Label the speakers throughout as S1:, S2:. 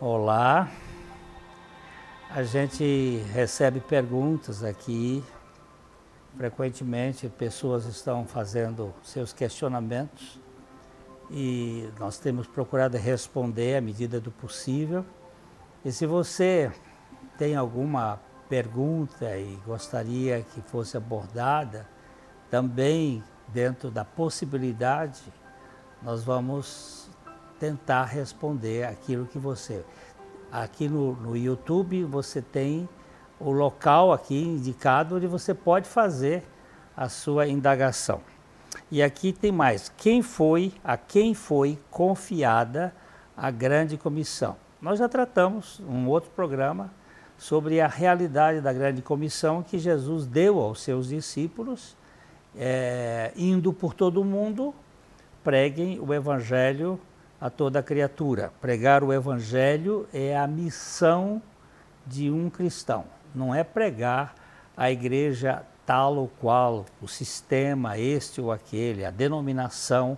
S1: Olá, a gente recebe perguntas aqui. Frequentemente, pessoas estão fazendo seus questionamentos e nós temos procurado responder à medida do possível. E se você tem alguma pergunta e gostaria que fosse abordada, também dentro da possibilidade, nós vamos tentar responder aquilo que você. Aqui no, no YouTube você tem o local aqui indicado onde você pode fazer a sua indagação. E aqui tem mais. Quem foi, a quem foi confiada a grande comissão? Nós já tratamos um outro programa sobre a realidade da grande comissão que Jesus deu aos seus discípulos, é, indo por todo o mundo, preguem o evangelho a toda criatura. Pregar o evangelho é a missão de um cristão. Não é pregar a igreja tal ou qual, o sistema este ou aquele, a denominação,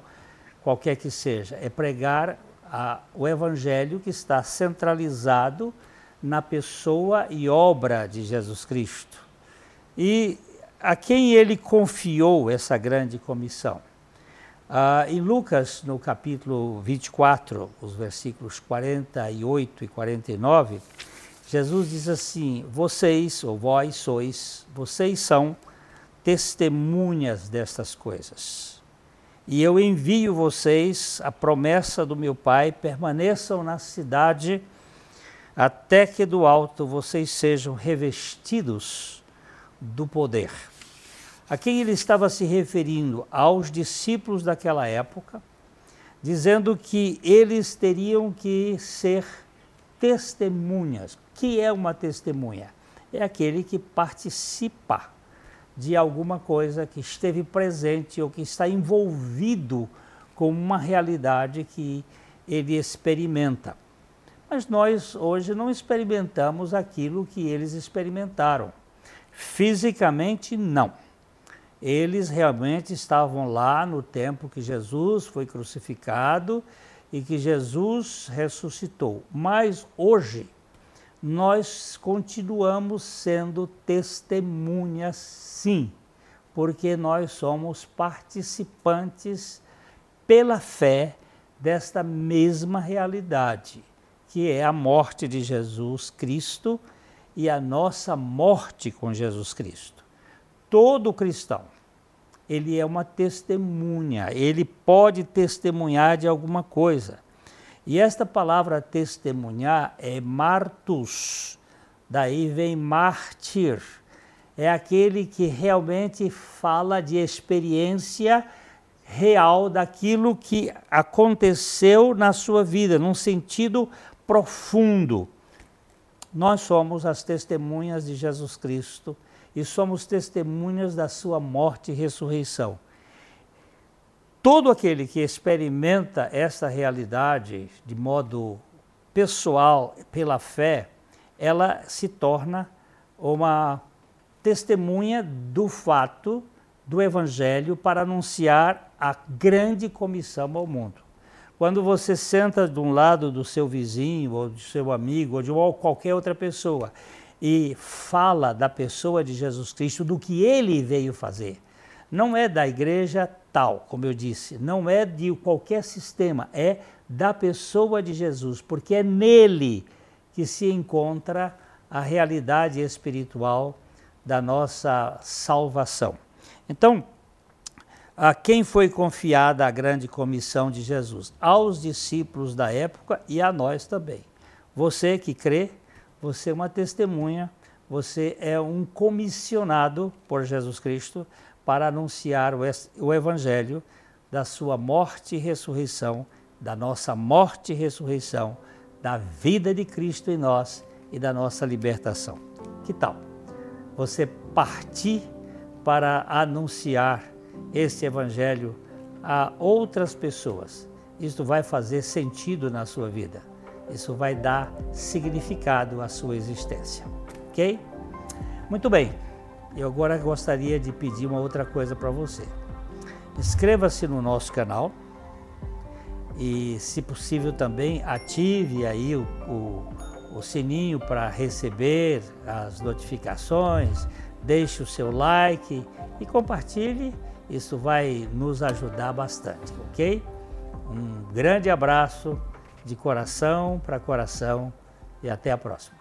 S1: qualquer que seja. É pregar a, o evangelho que está centralizado na pessoa e obra de Jesus Cristo. E a quem ele confiou essa grande comissão? Ah, em Lucas, no capítulo 24, os versículos 48 e 49, Jesus diz assim: Vocês, ou vós sois, vocês são testemunhas destas coisas. E eu envio vocês a promessa do meu Pai, permaneçam na cidade até que do alto vocês sejam revestidos do poder. A quem ele estava se referindo? Aos discípulos daquela época, dizendo que eles teriam que ser testemunhas. Que é uma testemunha? É aquele que participa de alguma coisa que esteve presente ou que está envolvido com uma realidade que ele experimenta. Mas nós hoje não experimentamos aquilo que eles experimentaram. Fisicamente, não. Eles realmente estavam lá no tempo que Jesus foi crucificado e que Jesus ressuscitou. Mas hoje, nós continuamos sendo testemunhas, sim, porque nós somos participantes pela fé desta mesma realidade que é a morte de Jesus Cristo e a nossa morte com Jesus Cristo. Todo cristão, ele é uma testemunha, ele pode testemunhar de alguma coisa. E esta palavra testemunhar é martus, daí vem mártir, é aquele que realmente fala de experiência real daquilo que aconteceu na sua vida, num sentido profundo. Nós somos as testemunhas de Jesus Cristo e somos testemunhas da sua morte e ressurreição. Todo aquele que experimenta essa realidade de modo pessoal, pela fé, ela se torna uma testemunha do fato do Evangelho para anunciar a grande comissão ao mundo. Quando você senta de um lado do seu vizinho, ou do seu amigo, ou de qualquer outra pessoa, e fala da pessoa de Jesus Cristo, do que ele veio fazer, não é da igreja tal, como eu disse, não é de qualquer sistema, é da pessoa de Jesus, porque é nele que se encontra a realidade espiritual da nossa salvação. Então, a quem foi confiada a grande comissão de Jesus? Aos discípulos da época e a nós também. Você que crê, você é uma testemunha, você é um comissionado por Jesus Cristo para anunciar o Evangelho da sua morte e ressurreição, da nossa morte e ressurreição, da vida de Cristo em nós e da nossa libertação. Que tal? Você partir para anunciar este evangelho a outras pessoas. Isto vai fazer sentido na sua vida. Isso vai dar significado à sua existência. Ok? Muito bem. Eu agora gostaria de pedir uma outra coisa para você. inscreva-se no nosso canal e, se possível, também ative aí o, o, o sininho para receber as notificações, deixe o seu like e compartilhe, isso vai nos ajudar bastante, ok? Um grande abraço de coração para coração e até a próxima.